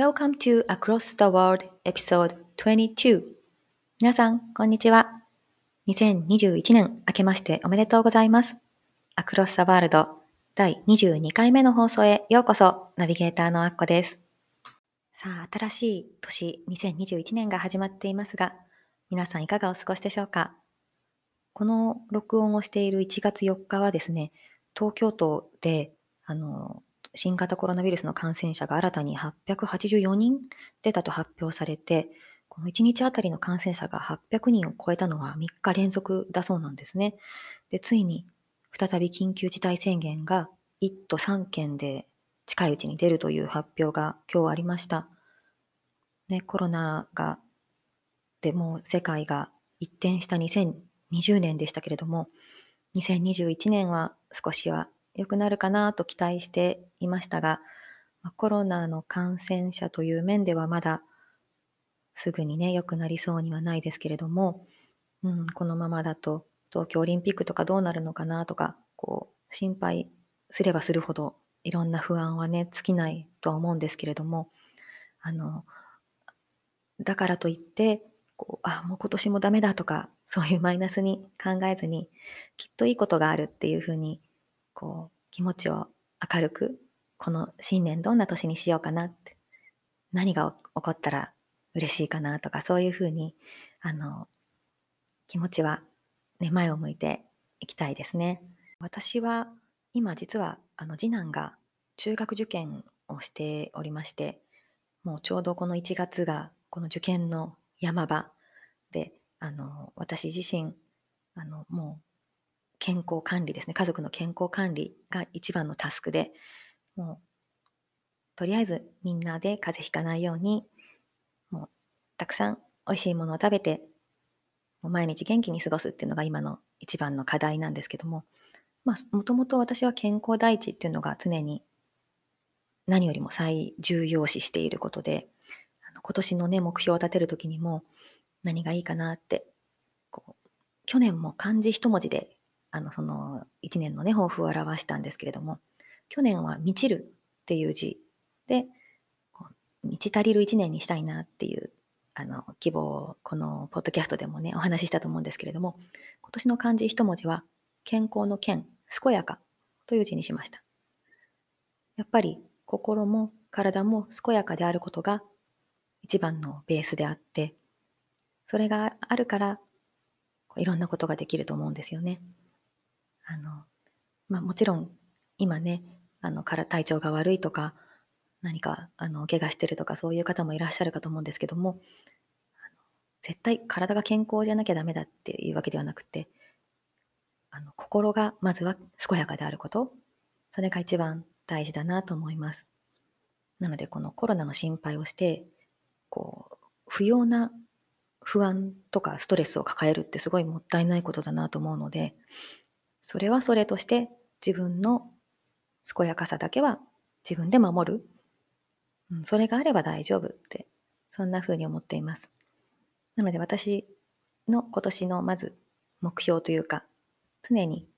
Welcome to Across the World Episode 22皆さん、こんにちは。2021年明けましておめでとうございます。Across the World 第22回目の放送へようこそ、ナビゲーターのアッコです。さあ、新しい年2021年が始まっていますが、皆さんいかがお過ごしでしょうか？この録音をしている1月4日はですね、東京都で、あの、新型コロナウイルスの感染者が新たに884人出たと発表されて、この1日あたりの感染者が800人を超えたのは3日連続だそうなんですね。で、ついに再び緊急事態宣言が1都3県で近いうちに出るという発表が今日ありました。ね、コロナが、でも世界が一転した2020年でしたけれども、2021年は少しは良くなるかなと期待していましたが、コロナの感染者という面ではまだすぐにね、良くなりそうにはないですけれども、うん、このままだと東京オリンピックとかどうなるのかなとか、こう、心配すればするほどいろんな不安はね、尽きないとは思うんですけれども、あの、だからといって、こうあ、もう今年もダメだとか、そういうマイナスに考えずに、きっといいことがあるっていうふうにこう、気持ちを明るく、この新年どんな年にしようかなって、何が起こったら嬉しいかなとか、そういうふうに、あの、気持ちは、ね、前を向いていきたいですね。私は今実はあの次男が中学受験をしておりまして、もうちょうどこの1月がこの受験の山場で、あの私自身あのもう健康管理ですね、家族の健康管理が一番のタスクで、もう、とりあえずみんなで風邪ひかないように、もう、たくさん美味しいものを食べて、もう毎日元気に過ごすっていうのが今の一番の課題なんですけども、まあ、もともと私は健康第一っていうのが常に何よりも最重要視していることで、今年のね、目標を立てるときにも何がいいかなって、去年も漢字一文字であの、その1年のね、抱負を表したんですけれども、去年は満ちるっていう字で、満ち足りる1年にしたいなっていう、あの、希望をこのポッドキャストでもね、お話ししたと思うんですけれども、今年の漢字一文字は、健康の健、健やかという字にしました。やっぱり心も体も健やかであることが一番のベースであって、それがあるからいろんなことができると思うんですよね。あの、まあ、もちろん今ね、あの、から体調が悪いとか、何か、あの、怪我してるとか、そういう方もいらっしゃるかと思うんですけども、絶対体が健康じゃなきゃダメだっていうわけではなくて、あの、心がまずは健やかであること、それが一番大事だなと思います。なので、このコロナの心配をして、こう、不要な不安とかストレスを抱えるってすごいもったいないことだなと思うので、それはそれとして自分の健やかさだけは自分で守る。うん、それがあれば大丈夫って、そんな風に思っています。なので私の今年のまず目標というか、常に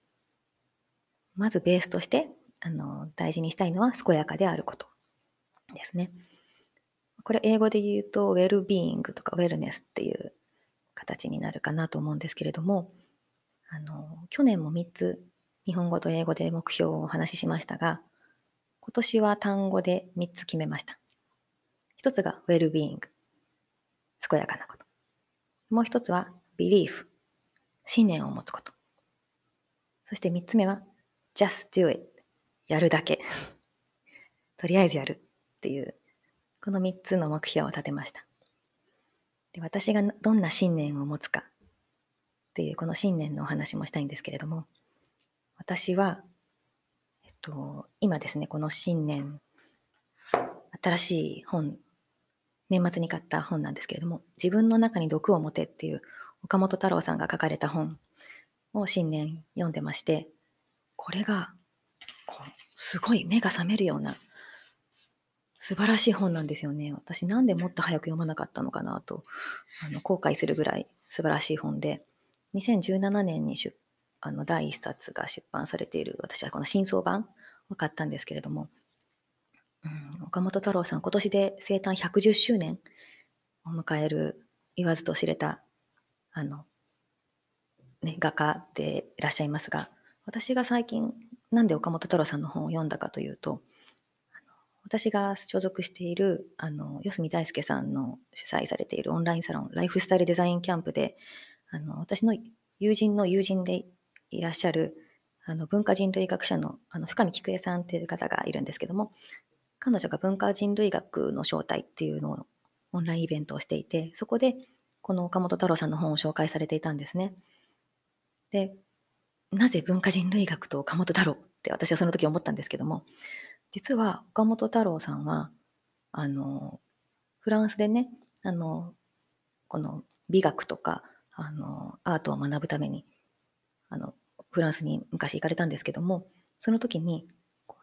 まずベースとしてあの大事にしたいのは健やかであることですね。これ英語で言うと、ウェルビーイングとかウェルネスっていう形になるかなと思うんですけれども、あの、去年も3つ日本語と英語で目標をお話ししましたが、今年は単語で3つ決めました。一つが well-being、健やかなこと。もう一つは belief、信念を持つこと。そして3つ目は just do it、やるだけ。とりあえずやるっていう、この3つの目標を立てました。で私がどんな信念を持つかっていうこの信念のお話もしたいんですけれども、私は、えっと、今ですね、この信念、新しい本年末に買った本なんですけれども、自分の中に毒を持てっていう岡本太郎さんが書かれた本を新年読んでまして、これがこうすごい目が覚めるような素晴らしい本なんですよね。私なんでもっと早く読まなかったのかなとあの後悔するぐらい素晴らしい本で、2017年に出あの第1冊が出版されている私はこの新装版を買ったんですけれども、うん、岡本太郎さん今年で生誕110周年を迎える言わずと知れたあの、ね、画家でいらっしゃいますが私が最近なんで岡本太郎さんの本を読んだかというと私が所属しているあの四隅大輔さんの主催されているオンラインサロンライフスタイルデザインキャンプであの私の友人の友人でいらっしゃるあの文化人類学者のあの深見菊江さんっていう方がいるんですけども彼女が文化人類学の正体っていうのをオンラインイベントをしていてそこでこの岡本太郎さんの本を紹介されていたんですね。でなぜ文化人類学と岡本太郎って私はその時思ったんですけども実は岡本太郎さんはあのフランスでねあのこの美学とかあのアートを学ぶためにあのフランスに昔行かれたんですけどもその時に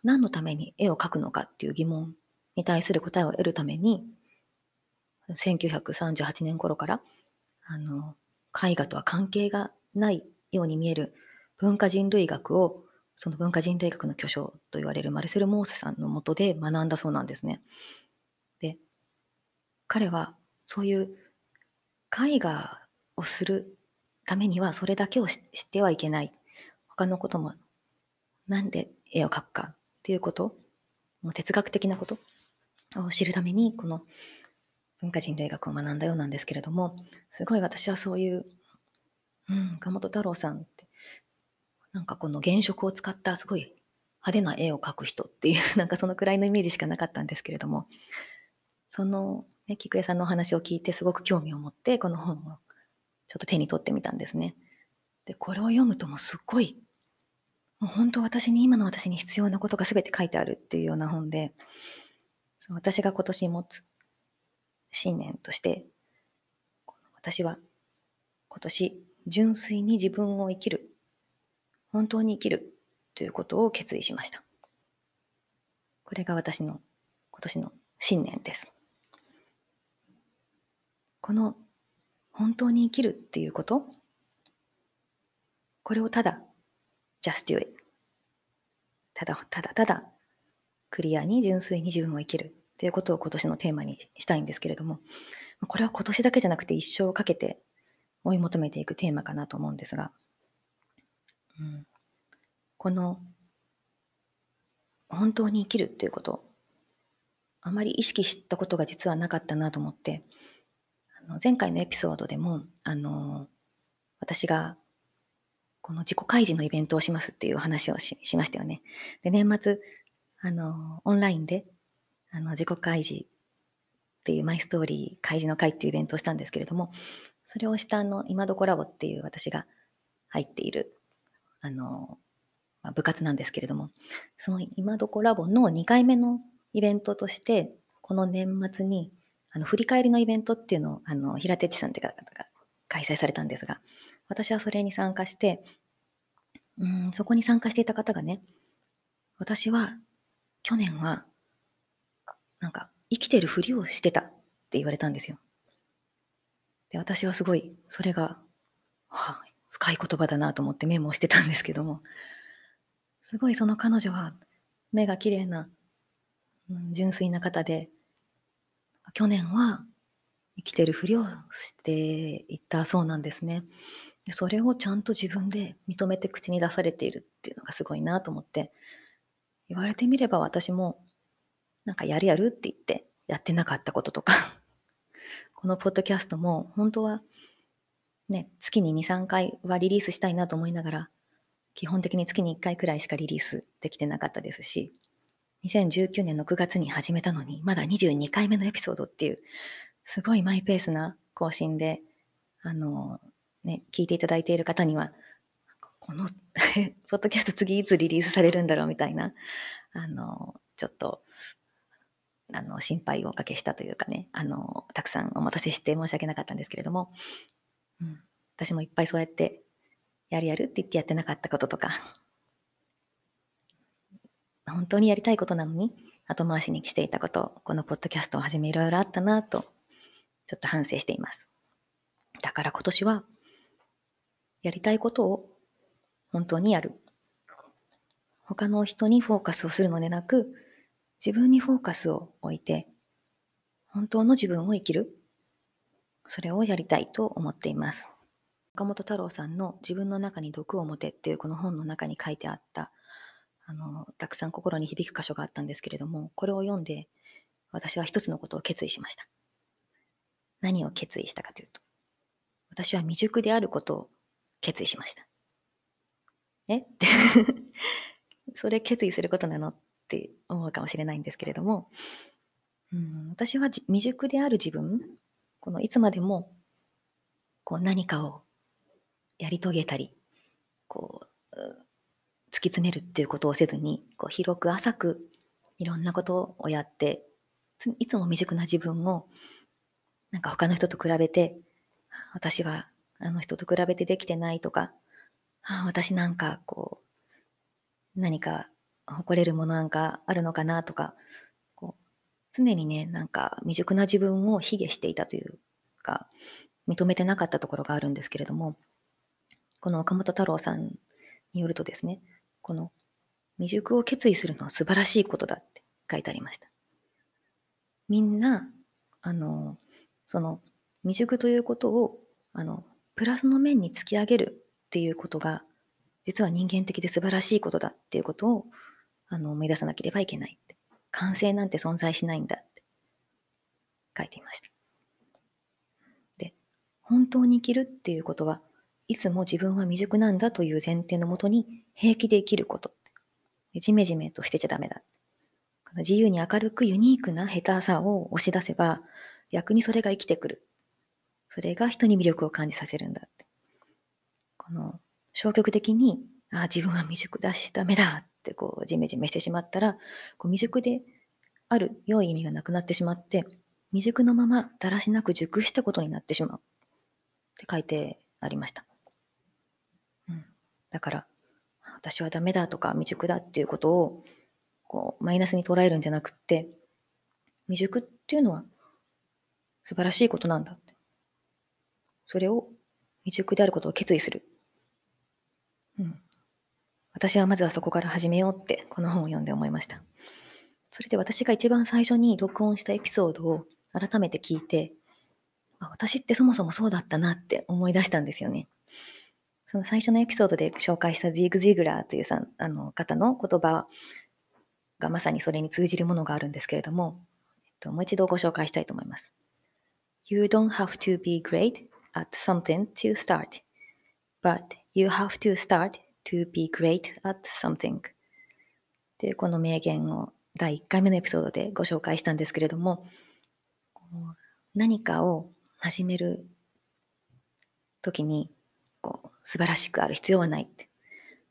何のために絵を描くのかっていう疑問に対する答えを得るために1938年頃からあの絵画とは関係がないように見える文化人類学をその文化人類学の巨匠と言われるマルセル・モーセさんのもとで学んだそうなんですね。で彼はそういう絵画をするためにはそれだけを知ってはいけない。他のこともなんで絵を描くかっていうこと、もう哲学的なこと？を知るためにこの文化人類学を学んだようなんですけれども、すごい私はそういう、うん、岡本太郎さんってなんかこの原色を使ったすごい派手な絵を描く人っていう、なんかそのくらいのイメージしかなかったんですけれども、その、ね、菊江さんのお話を聞いてすごく興味を持って、この本をちょっと手に取ってみたんですね。で、これを読むともうすっごい、もう本当私に、今の私に必要なことが全て書いてあるっていうような本で、そう私が今年持つ信念として、私は今年純粋に自分を生きる本当に生きるということを決意しました。これが私の今年の信念です。この本当に生きるっていうこと、これをただ just do it ただただただクリアに純粋に自分を生きるっていうことを今年のテーマにしたいんですけれども、これは今年だけじゃなくて一生かけて追い求めていくテーマかなと思うんですが、うん、この本当に生きるっていうことあまり意識したことが実はなかったなと思って前回のエピソードでもあの私がこの自己開示のイベントをしますっていう話をしましたよね。で年末あのオンラインであの自己開示っていうマイストーリー開示の会っていうイベントをしたんですけれどもそれをしたあの今どこラボっていう私が入っているあの、まあ、部活なんですけれども、その今どこラボの2回目のイベントとして、この年末に、あの、振り返りのイベントっていうのを、あの、平手地さんって方が開催されたんですが、私はそれに参加して、うん、そこに参加していた方がね、私は、去年は、なんか、生きてるふりをしてたって言われたんですよ。で、私はすごい、それが、はあ、深い言葉だなと思ってメモしてたんですけども、すごいその彼女は目が綺麗な、純粋な方で、去年は生きてるふりをしていたそうなんですね。でそれをちゃんと自分で認めて口に出されているっていうのがすごいなと思って、言われてみれば私もなんかやるやるって言ってやってなかったこととか。このポッドキャストも本当はね、月に2、3回はリリースしたいなと思いながら、基本的に月に1回くらいしかリリースできてなかったですし、2019年の9月に始めたのに、まだ22回目のエピソードっていう、すごいマイペースな更新で、あの、ね、聞いていただいている方には、この ポッドキャスト次いつリリースされるんだろうみたいな、あの、ちょっと、あの、心配をおかけしたというかね、あの、たくさんお待たせして申し訳なかったんですけれども、うん、私もいっぱいそうやって、やるやるって言ってやってなかったこととか、本当にやりたいことなのに、後回しにしていたこと、このポッドキャストをはじめいろいろあったなと、ちょっと反省しています。だから今年は、やりたいことを本当にやる。他の人にフォーカスをするのでなく、自分にフォーカスを置いて、本当の自分を生きる。それをやりたいと思っています。岡本太郎さんの自分の中に毒を持てっていうこの本の中に書いてあった、あの、たくさん心に響く箇所があったんですけれども、これを読んで、私は一つのことを決意しました。何を決意したかというと、私は未熟であることを決意しました。え？っ てそれ決意することなのって思うかもしれないんですけれども、うん、私は未熟である自分、このいつまでもこう何かをやり遂げたり、こう、突き詰めるっていうことをせずに、こう広く浅くいろんなことをやって、いつも未熟な自分を、なんか他の人と比べて、私はあの人と比べてできてないとか、私なんかこう、何か誇れるものなんかあるのかなとか、こう常にね、なんか未熟な自分を卑下していたというか、認めてなかったところがあるんですけれども、この岡本太郎さんによるとですね、この未熟を決意するのは素晴らしいことだって書いてありました。みんな、あの、その未熟ということを、あの、プラスの面に突き上げるっていうことが、実は人間的で素晴らしいことだっていうことをあの思い出さなければいけないって。完成なんて存在しないんだって書いていました。で、本当に生きるっていうことは、いつも自分は未熟なんだという前提のもとに平気で生きること。じめじめとしてちゃダメだ。自由に明るくユニークな下手さを押し出せば、逆にそれが生きてくる。それが人に魅力を感じさせるんだって。この消極的に、ああ、自分は未熟だしダメだってこうジメジメしてしまったらこう未熟である良い意味がなくなってしまって未熟のままだらしなく熟したことになってしまうって書いてありました、だから私はダメだとか未熟だっていうことをこうマイナスに捉えるんじゃなくって未熟っていうのは素晴らしいことなんだそれを未熟であることを決意する、うん、私はまずはそこから始めようってこの本を読んで思いました。それで私が一番最初に録音したエピソードを改めて聞いて、私ってそもそもそうだったなって思い出したんですよね。その最初のエピソードで紹介したジーグ・ジグラーというさあの方の言葉がまさにそれに通じるものがあるんですけれども、えっと、もう一度ご紹介したいと思います。You don't have to be great at something to start, but you have to start to be great at something というこの名言を第1回目のエピソードでご紹介したんですけれども何かを始める時にこう素晴らしくある必要はないって。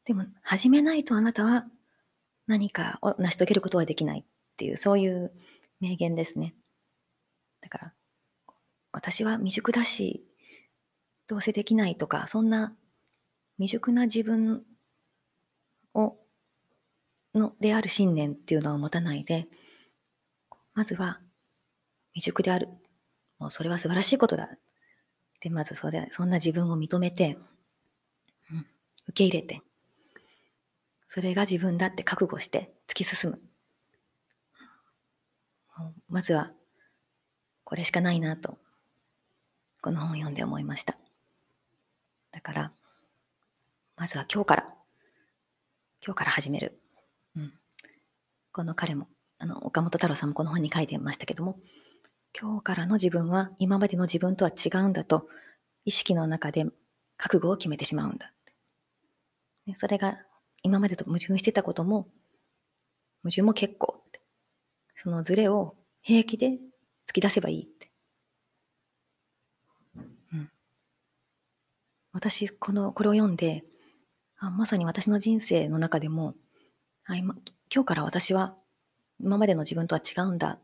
でも始めないとあなたは何かを成し遂げることはできないっていうそういう名言ですね。だから私は未熟だしどうせできないとかそんな未熟な自分をのである信念っていうのを持たないでまずは未熟である。もうそれは素晴らしいことだ。でまずそれそんな自分を認めて、うん、受け入れてそれが自分だって覚悟して突き進むまずはこれしかないなとこの本を読んで思いましただからまずは今日から、今日から始める。うん。この彼も、あの、岡本太郎さんもこの本に書いてましたけども、今日からの自分は今までの自分とは違うんだと、意識の中で覚悟を決めてしまうんだ。それが今までと矛盾してたことも、矛盾も結構って。そのズレを平気で突き出せばいいって。うん。私、この、これを読んで、あまさに私の人生の中でもあ今今日から私は今までの自分とは違うんだ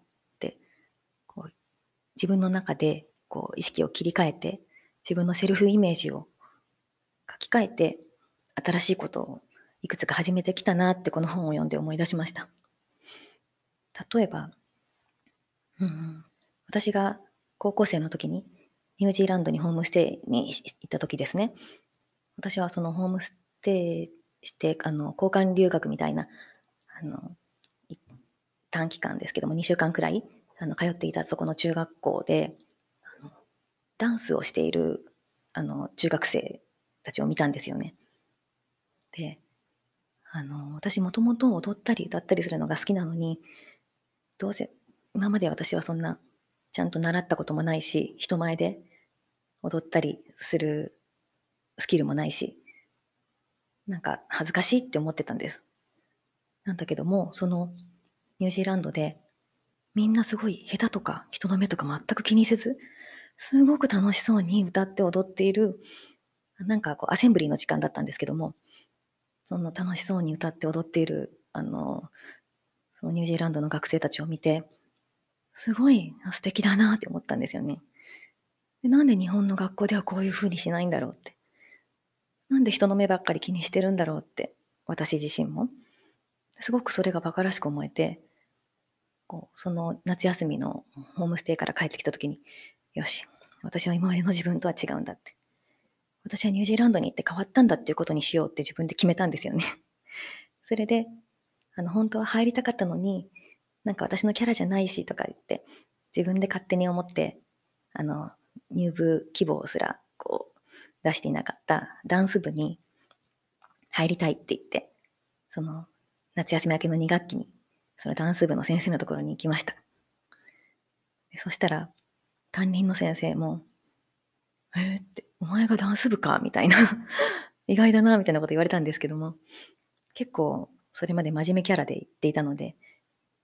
自分の中でこう意識を切り替えて、自分のセルフイメージを書き換えて、新しいことをいくつか始めてきたなってこの本を読んで思い出しました。例えば、うん、私が高校生の時にニュージーランドにホームステイに行った時ですね。私はそのホームステイして、あの、交換留学みたいな、あの、短期間ですけども、2週間くらい、あの、通っていたそこの中学校で、ダンスをしている、あの、中学生たちを見たんですよね。で、あの、私もともと踊ったり歌ったりするのが好きなのに、どうせ、今まで私はそんな、ちゃんと習ったこともないし、人前で踊ったりするスキルもないし、なんか恥ずかしいって思ってたんです。なんだけども、そのニュージーランドでみんなすごい下手とか人の目とか全く気にせず、すごく楽しそうに歌って踊っている、なんかこうアセンブリーの時間だったんですけども、その楽しそうに歌って踊っている、あの、そのニュージーランドの学生たちを見て、すごい素敵だなって思ったんですよね。でなんで日本の学校ではこういうふうにしないんだろうって。なんで人の目ばっかり気にしてるんだろうって、私自身も。すごくそれが馬鹿らしく思えて、こうその夏休みのホームステイから帰ってきた時に、よし、私は今までの自分とは違うんだって。私はニュージーランドに行って変わったんだっていうことにしようって自分で決めたんですよね。それで、あの、本当は入りたかったのに、なんか私のキャラじゃないしとか言って、自分で勝手に思って、あの、入部希望すら、こう、出していなかったダンス部に入りたいって言って、その夏休み明けの2学期に、そのダンス部の先生のところに行きました。そしたら、担任の先生も、えー、って、お前がダンス部かみたいな 意外だな、みたいなこと言われたんですけども、結構、それまで真面目キャラで言っていたので、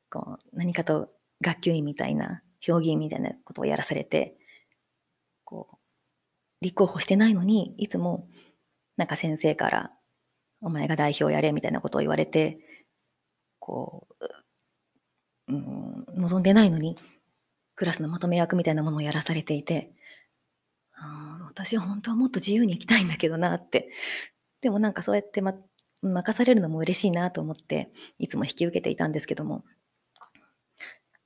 こう、何かと学級委員みたいな、評議員みたいなことをやらされて、こう、立候補してないのに、いつも、なんか先生から、お前が代表やれみたいなことを言われて、こう、うん、望んでないのに、クラスのまとめ役みたいなものをやらされていて、あ私は本当はもっと自由に生きたいんだけどなって。でもなんかそうやって、ま、任されるのも嬉しいなと思って、いつも引き受けていたんですけども、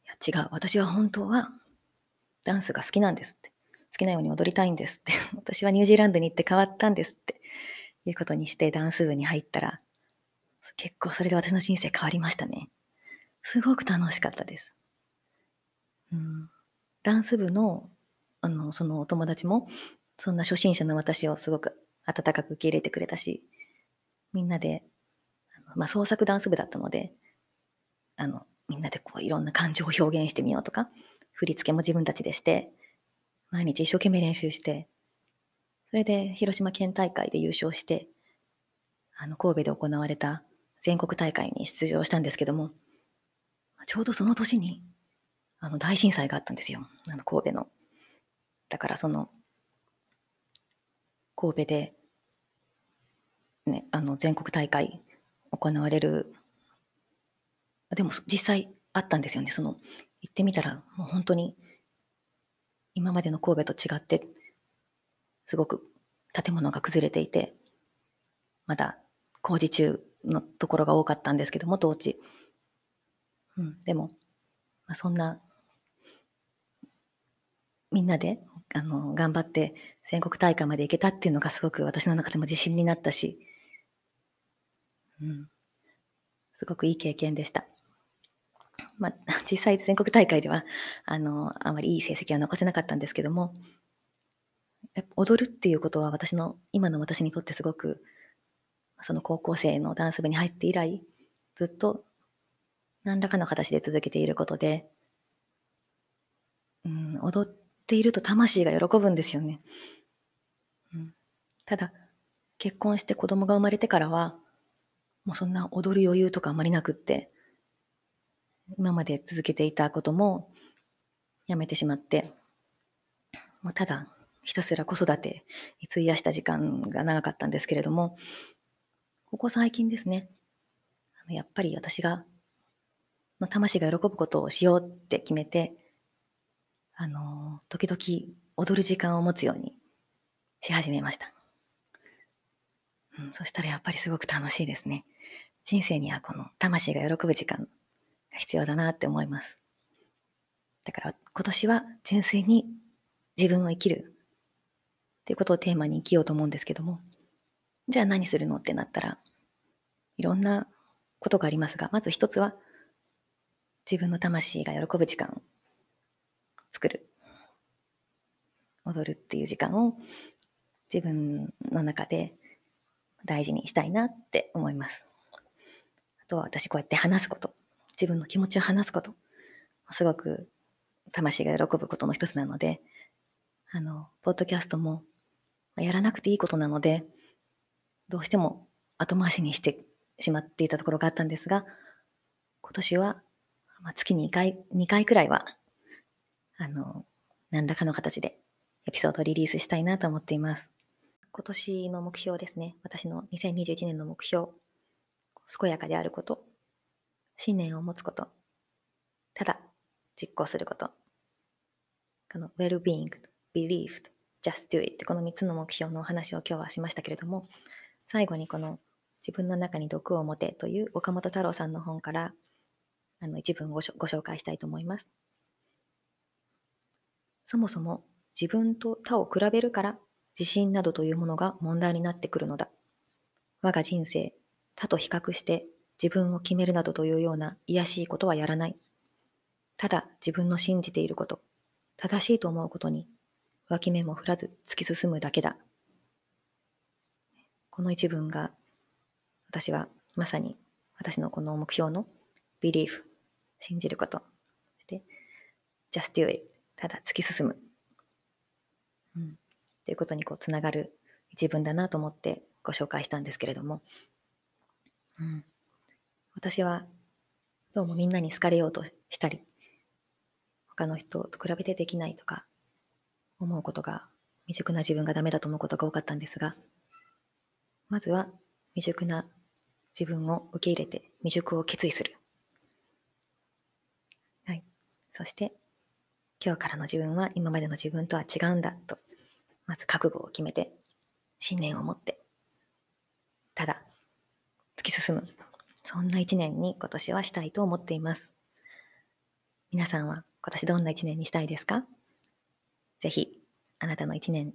いや違う、私は本当はダンスが好きなんですって。好きなように踊りたいんですって。私はニュージーランドに行って変わったんですっていうことにしてダンス部に入ったら、結構それで私の人生変わりましたね。すごく楽しかったです。うん、ダンス部の、あの、そのお友達も、そんな初心者の私をすごく温かく受け入れてくれたし、みんなで、まあ、創作ダンス部だったので、あの、みんなでこういろんな感情を表現してみようとか、振り付けも自分たちでして、毎日一生懸命練習して、それで広島県大会で優勝して、あの、神戸で行われた全国大会に出場したんですけども、ちょうどその年に、あの、大震災があったんですよ。あの、神戸の。だからその、神戸で、ね、あの、全国大会行われる、でも実際あったんですよね。その、行ってみたら、もう本当に今までの神戸と違って、すごく建物が崩れていて、まだ工事中のところが多かったんですけども、当地。うん、でも、まあ、そんな、みんなで、あの、頑張って全国大会まで行けたっていうのがすごく私の中でも自信になったし、うん、すごくいい経験でした。まあ、実際全国大会では、あの、あまりいい成績は残せなかったんですけども、踊るっていうことは私の、今の私にとってすごく、その高校生のダンス部に入って以来、ずっと何らかの形で続けていることで、うん、踊っていると魂が喜ぶんですよね。うん、ただ、結婚して子供が生まれてからは、もうそんな踊る余裕とかあまりなくって、今まで続けていたこともやめてしまって、もうただひたすら子育てに費やした時間が長かったんですけれども、ここ最近ですね、やっぱり私が、の魂が喜ぶことをしようって決めて、あの、時々踊る時間を持つようにし始めました。うん、そしたらやっぱりすごく楽しいですね。人生にはこの魂が喜ぶ時間が必要だなって思います。だから今年は純粋に自分を生きるっていうことをテーマに生きようと思うんですけども、じゃあ何するのってなったら、いろんなことがありますが、まず一つは自分の魂が喜ぶ時間を作る。踊るっていう時間を自分の中で大事にしたいなって思います。あとは私こうやって話すこと、自分の気持ちを話すこと、すごく魂が喜ぶことの一つなので、あの、ポッドキャストもやらなくていいことなので、どうしても後回しにしてしまっていたところがあったんですが、今年は、まあ、月に2回、2回くらいは、あの、何らかの形でエピソードをリリースしたいなと思っています。今年の目標ですね。私の2021年の目標。健やかであること。信念を持つこと。ただ、実行すること。この well-being, belief, just do it この3つの目標のお話を今日はしましたけれども、最後にこの自分の中に毒を持てという岡本太郎さんの本からあの一文をご紹介したいと思います。そもそも自分と他を比べるから自信などというものが問題になってくるのだ。我が人生、他と比較して自分を決めるなどというような卑しいことはやらない。ただ自分の信じていること、正しいと思うことに脇目も振らず突き進むだけだ。この一文が私はまさに私のこの目標の belief 信じることそして just do it ただ突き進む、うん、ということにこうつながる一文だなと思ってご紹介したんですけれども、うん、私はどうもみんなに好かれようとしたり他の人と比べてできないとか思うことが未熟な自分がダメだと思うことが多かったんですがまずは未熟な自分を受け入れて未熟を決意する。はい。そして、今日からの自分は今までの自分とは違うんだと、まず覚悟を決めて、信念を持って、ただ、突き進む。そんな一年に今年はしたいと思っています。皆さんは今年どんな一年にしたいですか？ぜひ、あなたの一年、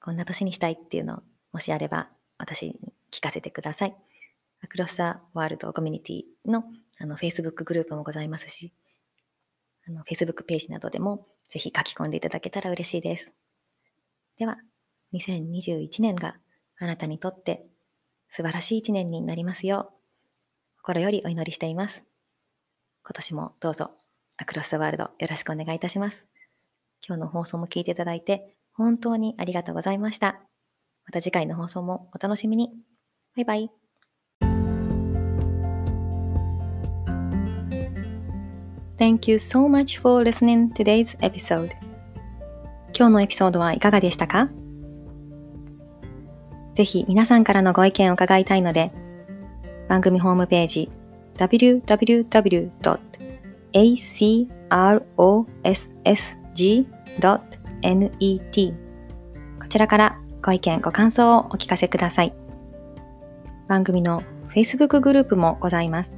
こんな年にしたいっていうのを、もしあれば、私に聞かせてください。アクロスタワールドコミュニティのあの Facebook グループもございますし、あの Facebook ページなどでもぜひ書き込んでいただけたら嬉しいです。では、2021年があなたにとって素晴らしい一年になりますよう、心よりお祈りしています。今年もどうぞアクロスワールドよろしくお願いいたします。今日の放送も聞いていただいて本当にありがとうございました。また次回の放送もお楽しみに。バイバイ。Thank you so much for listening today's episode. 今日のエピソードはいかがでしたか？ぜひ皆さんからのご意見を伺いたいので、番組ホームページ www.acrossg.net こちらからご意見、ご感想をお聞かせください。番組の Facebook グループもございます。